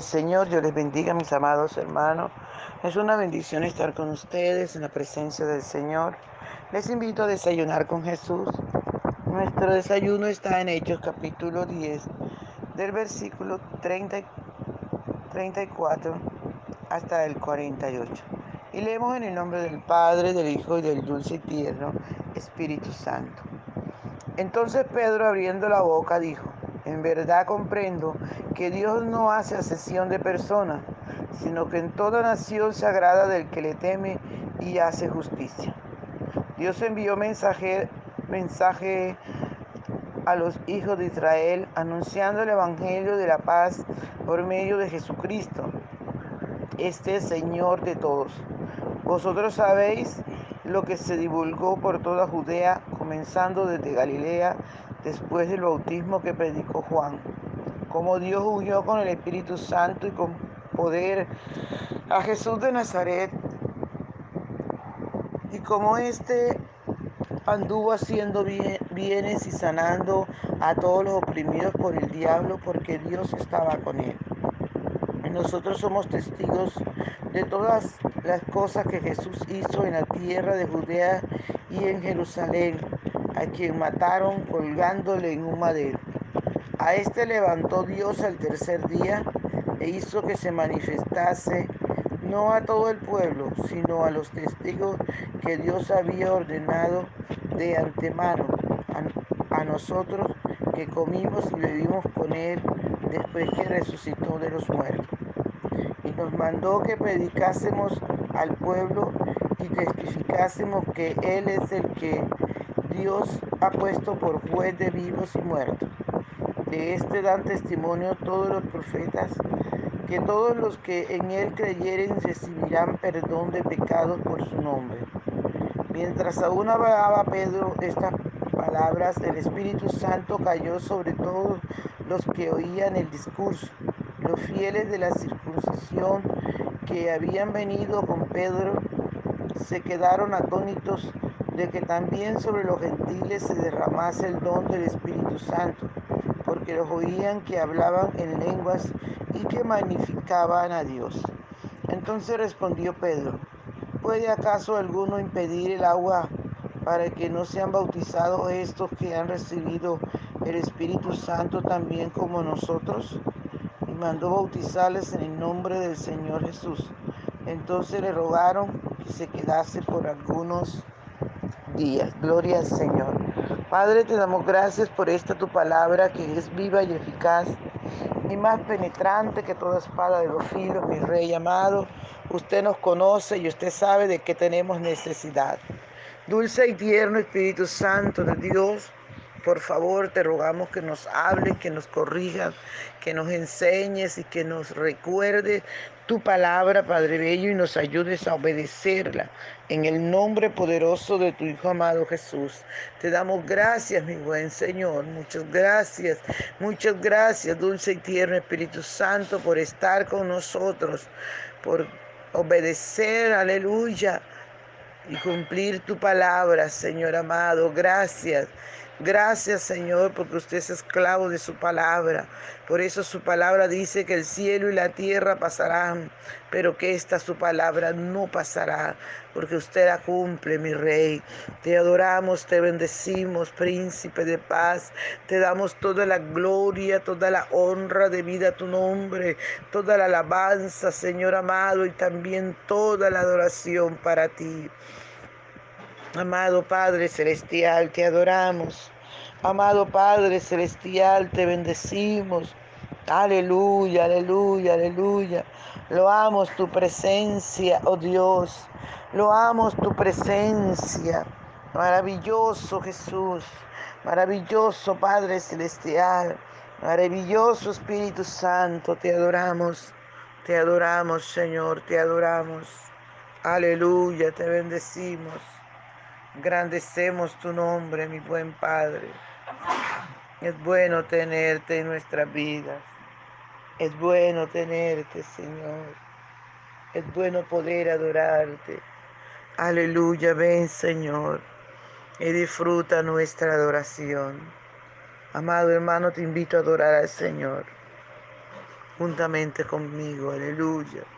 Señor, Dios les bendiga, mis amados hermanos. Es una bendición estar con ustedes en la presencia del Señor. Les invito a desayunar con Jesús. Nuestro desayuno está en Hechos capítulo 10, del versículo 30, 34 hasta el 48. Y leemos en el nombre del Padre, del Hijo y del dulce y tierno Espíritu Santo. Entonces Pedro abriendo la boca dijo, en verdad comprendo que Dios no hace asesión de personas, sino que en toda nación se agrada del que le teme y hace justicia. Dios envió mensaje, mensaje a los hijos de Israel anunciando el Evangelio de la paz por medio de Jesucristo, este Señor de todos. Vosotros sabéis lo que se divulgó por toda Judea, comenzando desde Galilea, después del bautismo que predicó Juan, como Dios huyó con el Espíritu Santo y con poder a Jesús de Nazaret, y como éste anduvo haciendo bienes y sanando a todos los oprimidos por el diablo, porque Dios estaba con él. Nosotros somos testigos de todas las cosas que Jesús hizo en la tierra de Judea y en Jerusalén, a quien mataron colgándole en un madero. A este levantó Dios al tercer día e hizo que se manifestase no a todo el pueblo, sino a los testigos que Dios había ordenado de antemano, a, a nosotros que comimos y bebimos con Él después que resucitó de los muertos y nos mandó que predicásemos al pueblo y testificásemos que Él es el que Dios ha puesto por juez de vivos y muertos. De este dan testimonio todos los profetas, que todos los que en Él creyeren recibirán perdón de pecados por su nombre. Mientras aún hablaba Pedro estas palabras, el Espíritu Santo cayó sobre todos los que oían el discurso. Los fieles de la circuncisión que habían venido con Pedro se quedaron atónitos de que también sobre los gentiles se derramase el don del Espíritu Santo, porque los oían que hablaban en lenguas y que magnificaban a Dios. Entonces respondió Pedro, ¿puede acaso alguno impedir el agua para que no sean bautizados estos que han recibido el Espíritu Santo también como nosotros? mandó bautizarles en el nombre del Señor Jesús. Entonces le rogaron que se quedase por algunos días. Gloria al Señor. Padre, te damos gracias por esta tu palabra que es viva y eficaz y más penetrante que toda espada de los filos, mi rey amado. Usted nos conoce y usted sabe de qué tenemos necesidad. Dulce y tierno Espíritu Santo de Dios, por favor, te rogamos que nos hables, que nos corrijas, que nos enseñes y que nos recuerdes tu palabra, Padre Bello, y nos ayudes a obedecerla. En el nombre poderoso de tu Hijo amado Jesús. Te damos gracias, mi buen Señor. Muchas gracias. Muchas gracias, dulce y tierno Espíritu Santo, por estar con nosotros, por obedecer, aleluya, y cumplir tu palabra, Señor amado. Gracias. Gracias Señor porque usted es esclavo de su palabra. Por eso su palabra dice que el cielo y la tierra pasarán, pero que esta su palabra no pasará, porque usted la cumple, mi rey. Te adoramos, te bendecimos, príncipe de paz. Te damos toda la gloria, toda la honra de vida a tu nombre, toda la alabanza, Señor amado, y también toda la adoración para ti. Amado Padre Celestial, te adoramos. Amado Padre Celestial, te bendecimos. Aleluya, aleluya, aleluya. Loamos tu presencia, oh Dios. Loamos tu presencia. Maravilloso Jesús. Maravilloso Padre Celestial. Maravilloso Espíritu Santo. Te adoramos. Te adoramos, Señor. Te adoramos. Aleluya. Te bendecimos. Grandecemos tu nombre, mi buen Padre. Es bueno tenerte en nuestras vidas. Es bueno tenerte, Señor. Es bueno poder adorarte. Aleluya, ven, Señor, y disfruta nuestra adoración. Amado hermano, te invito a adorar al Señor. juntamente conmigo. Aleluya.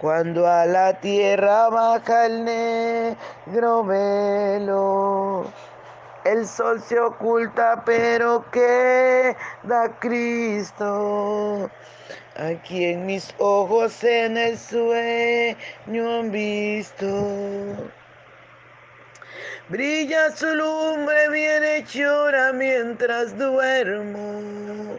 cuando a la tierra baja el negro velo, el sol se oculta, pero queda Cristo. Aquí en mis ojos en el sueño han visto. Brilla su lumbre bien hechora mientras duermo.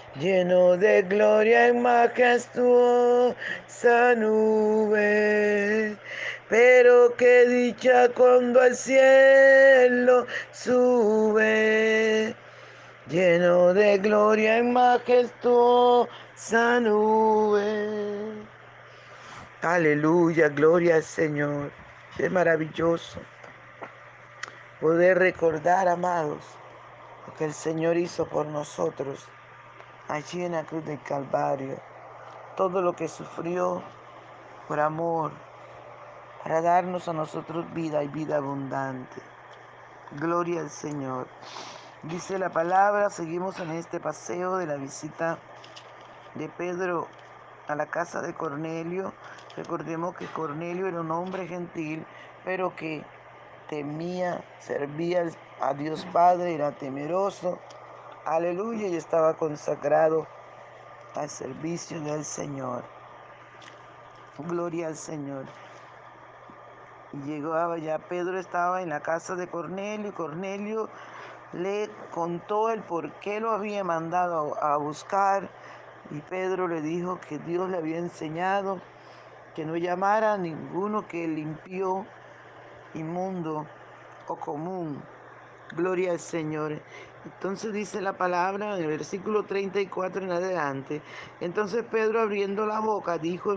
lleno de gloria y majestuosa nube. Pero qué dicha cuando al cielo sube, lleno de gloria y majestuosa nube. Aleluya, gloria al Señor. Es maravilloso poder recordar, amados, lo que el Señor hizo por nosotros allí en la cruz del Calvario. Todo lo que sufrió por amor, para darnos a nosotros vida y vida abundante. Gloria al Señor. Dice la palabra, seguimos en este paseo de la visita de Pedro a la casa de Cornelio. Recordemos que Cornelio era un hombre gentil, pero que temía, servía a Dios Padre, era temeroso. Aleluya, y estaba consagrado al servicio del Señor. Gloria al Señor. Y llegó ya Pedro estaba en la casa de Cornelio y Cornelio le contó el por qué lo había mandado a buscar y Pedro le dijo que Dios le había enseñado que no llamara a ninguno que limpió inmundo o común. Gloria al Señor. Entonces dice la palabra en el versículo 34 en adelante. Entonces Pedro abriendo la boca dijo,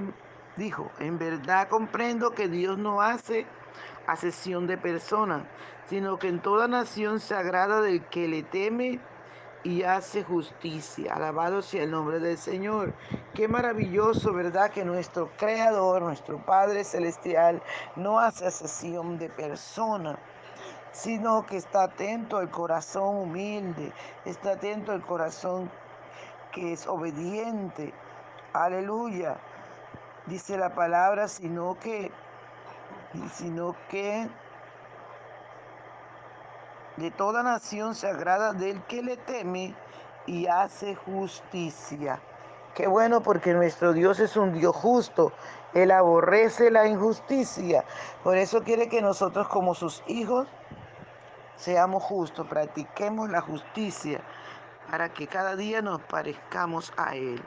dijo, en verdad comprendo que Dios no hace asesión de personas, sino que en toda nación se agrada del que le teme y hace justicia. Alabado sea el nombre del Señor. Qué maravilloso, ¿verdad? Que nuestro Creador, nuestro Padre Celestial, no hace asesión de persona, sino que está atento al corazón humilde, está atento al corazón que es obediente. Aleluya. Dice la palabra, sino que, sino que de toda nación se agrada del que le teme y hace justicia. Qué bueno porque nuestro Dios es un Dios justo. Él aborrece la injusticia. Por eso quiere que nosotros como sus hijos seamos justos, practiquemos la justicia para que cada día nos parezcamos a Él.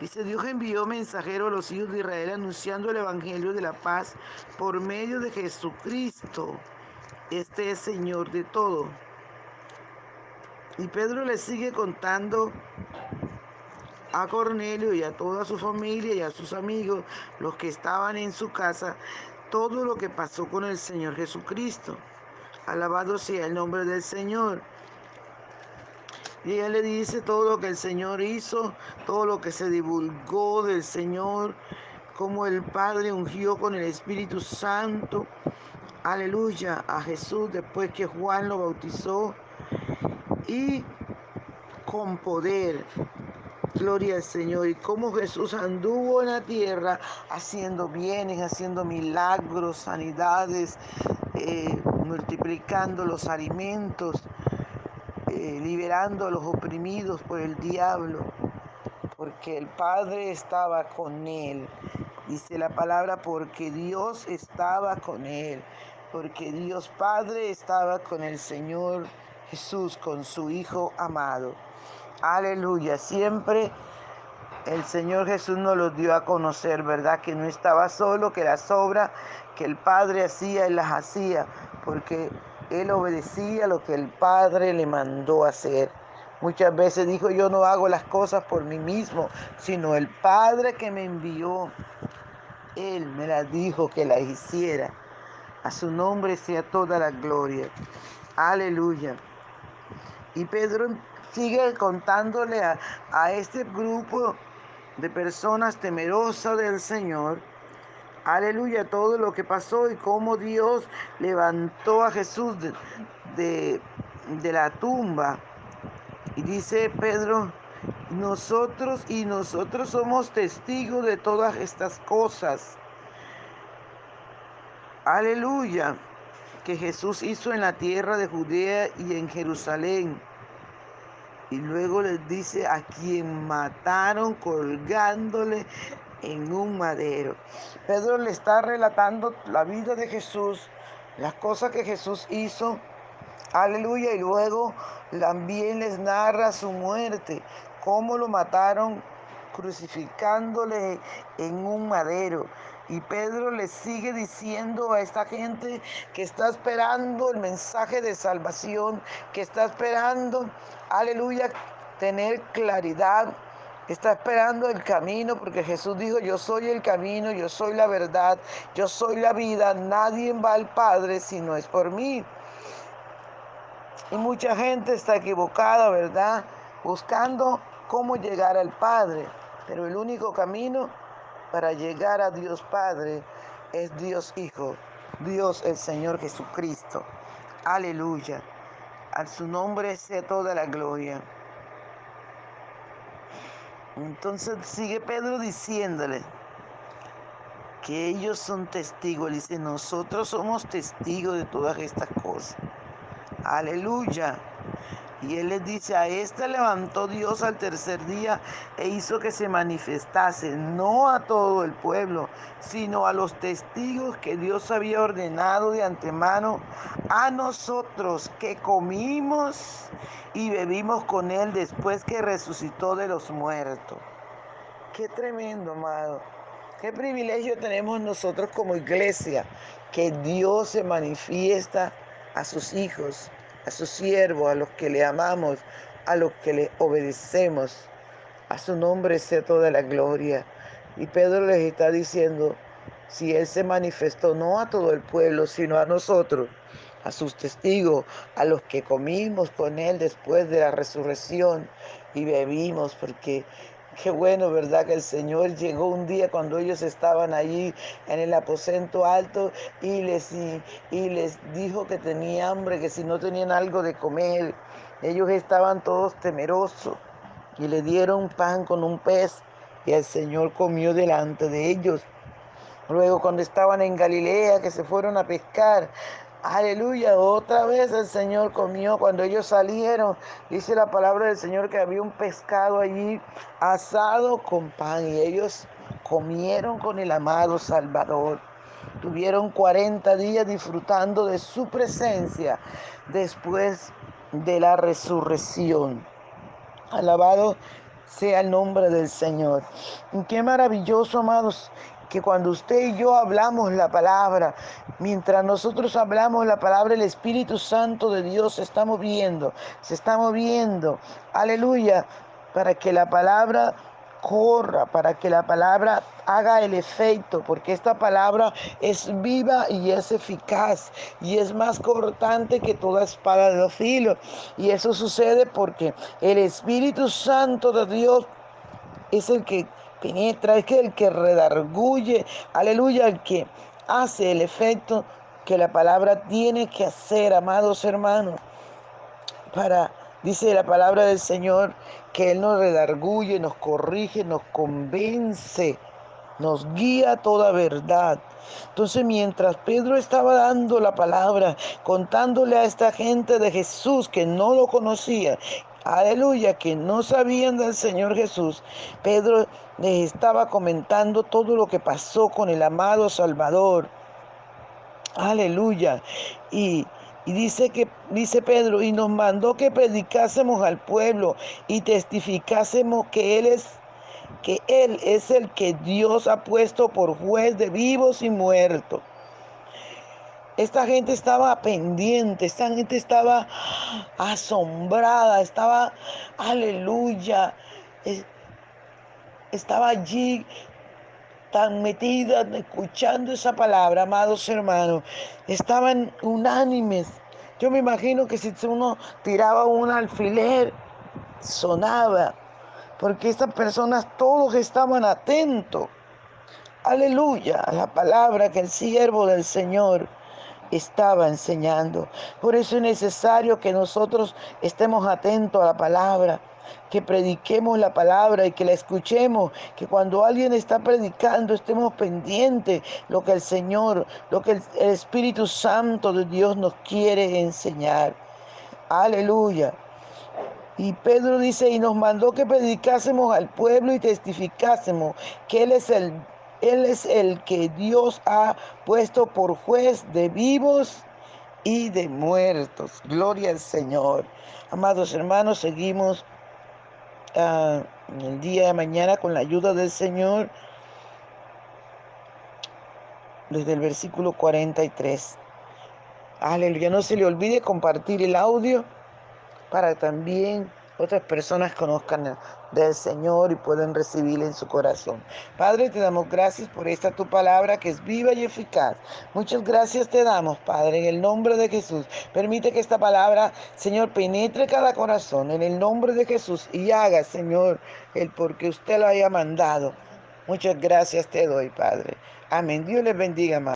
Dice, Dios envió mensajeros a los hijos de Israel anunciando el Evangelio de la paz por medio de Jesucristo. Este es Señor de todo. Y Pedro le sigue contando a Cornelio y a toda su familia y a sus amigos, los que estaban en su casa, todo lo que pasó con el Señor Jesucristo. Alabado sea el nombre del Señor. Y ella le dice todo lo que el Señor hizo, todo lo que se divulgó del Señor, como el Padre ungió con el Espíritu Santo. Aleluya a Jesús después que Juan lo bautizó. Y con poder. Gloria al Señor. Y cómo Jesús anduvo en la tierra haciendo bienes, haciendo milagros, sanidades, eh, multiplicando los alimentos eh, liberando a los oprimidos por el diablo, porque el Padre estaba con él. Dice la palabra, porque Dios estaba con él, porque Dios Padre estaba con el Señor Jesús, con su Hijo amado. Aleluya, siempre el Señor Jesús nos lo dio a conocer, ¿verdad? Que no estaba solo, que las obras que el Padre hacía, Él las hacía, porque él obedecía lo que el Padre le mandó hacer. Muchas veces dijo, yo no hago las cosas por mí mismo, sino el Padre que me envió. Él me las dijo que las hiciera. A su nombre sea toda la gloria. Aleluya. Y Pedro sigue contándole a, a este grupo de personas temerosas del Señor aleluya, todo lo que pasó y cómo Dios levantó a Jesús de, la tumba. Y dice Pedro, nosotros y nosotros somos testigos de todas estas cosas. Aleluya, que Jesús hizo en la tierra de Judea y en Jerusalén. Y luego les dice a quien mataron colgándole en un madero. Pedro le está relatando la vida de Jesús, las cosas que Jesús hizo. Aleluya. Y luego también les narra su muerte, cómo lo mataron crucificándole en un madero. Y Pedro le sigue diciendo a esta gente que está esperando el mensaje de salvación, que está esperando, aleluya, tener claridad Está esperando el camino porque Jesús dijo, yo soy el camino, yo soy la verdad, yo soy la vida, nadie va al Padre si no es por mí. Y mucha gente está equivocada, ¿verdad? Buscando cómo llegar al Padre. Pero el único camino para llegar a Dios Padre es Dios Hijo, Dios el Señor Jesucristo. Aleluya. A su nombre sea toda la gloria. Entonces sigue Pedro diciéndole que ellos son testigos. Él dice, nosotros somos testigos de todas estas cosas. Aleluya. Y él les dice, a esta levantó Dios al tercer día e hizo que se manifestase, no a todo el pueblo, sino a los testigos que Dios había ordenado de antemano, a nosotros que comimos y bebimos con él después que resucitó de los muertos. Qué tremendo, amado. Qué privilegio tenemos nosotros como iglesia, que Dios se manifiesta a sus hijos a su siervo, a los que le amamos, a los que le obedecemos. A su nombre sea toda la gloria. Y Pedro les está diciendo, si Él se manifestó no a todo el pueblo, sino a nosotros, a sus testigos, a los que comimos con Él después de la resurrección y bebimos, porque qué bueno, ¿verdad? Que el Señor llegó un día cuando ellos estaban allí en el aposento alto y les, y, y les dijo que tenía hambre, que si no tenían algo de comer, ellos estaban todos temerosos y le dieron pan con un pez y el Señor comió delante de ellos. Luego cuando estaban en Galilea, que se fueron a pescar, Aleluya, otra vez el Señor comió. Cuando ellos salieron, dice la palabra del Señor que había un pescado allí asado con pan y ellos comieron con el amado Salvador. Tuvieron 40 días disfrutando de su presencia después de la resurrección. Alabado sea el nombre del Señor. Qué maravilloso, amados, que cuando usted y yo hablamos la palabra, mientras nosotros hablamos la palabra, el Espíritu Santo de Dios se está moviendo, se está moviendo, aleluya, para que la palabra corra, para que la palabra haga el efecto, porque esta palabra es viva y es eficaz y es más cortante que toda espada de filo. Y eso sucede porque el Espíritu Santo de Dios es el que penetra, es que el que redarguye, aleluya, el que hace el efecto que la palabra tiene que hacer, amados hermanos, para, dice la palabra del Señor, que Él nos redarguye, nos corrige, nos convence, nos guía a toda verdad. Entonces mientras Pedro estaba dando la palabra, contándole a esta gente de Jesús que no lo conocía, aleluya, que no sabían del Señor Jesús, Pedro les estaba comentando todo lo que pasó con el amado Salvador. Aleluya. Y, y dice que dice Pedro y nos mandó que predicásemos al pueblo y testificásemos que él es que él es el que Dios ha puesto por juez de vivos y muertos. Esta gente estaba pendiente, esta gente estaba asombrada, estaba, aleluya, estaba allí tan metida escuchando esa palabra, amados hermanos. Estaban unánimes. Yo me imagino que si uno tiraba un alfiler, sonaba, porque estas personas todos estaban atentos. Aleluya, a la palabra que el siervo del Señor estaba enseñando. Por eso es necesario que nosotros estemos atentos a la palabra, que prediquemos la palabra y que la escuchemos, que cuando alguien está predicando estemos pendientes lo que el Señor, lo que el, Espíritu Santo de Dios nos quiere enseñar. Aleluya. Y Pedro dice, y nos mandó que predicásemos al pueblo y testificásemos que Él es el él es el que Dios ha puesto por juez de vivos y de muertos. Gloria al Señor. Amados hermanos, seguimos uh, el día de mañana con la ayuda del Señor desde el versículo 43. Aleluya, no se le olvide compartir el audio para también otras personas conozcan del Señor y pueden recibirle en su corazón. Padre, te damos gracias por esta tu palabra que es viva y eficaz. Muchas gracias te damos, Padre, en el nombre de Jesús. Permite que esta palabra, Señor, penetre cada corazón en el nombre de Jesús y haga, Señor, el porque usted lo haya mandado. Muchas gracias te doy, Padre. Amén. Dios les bendiga, más.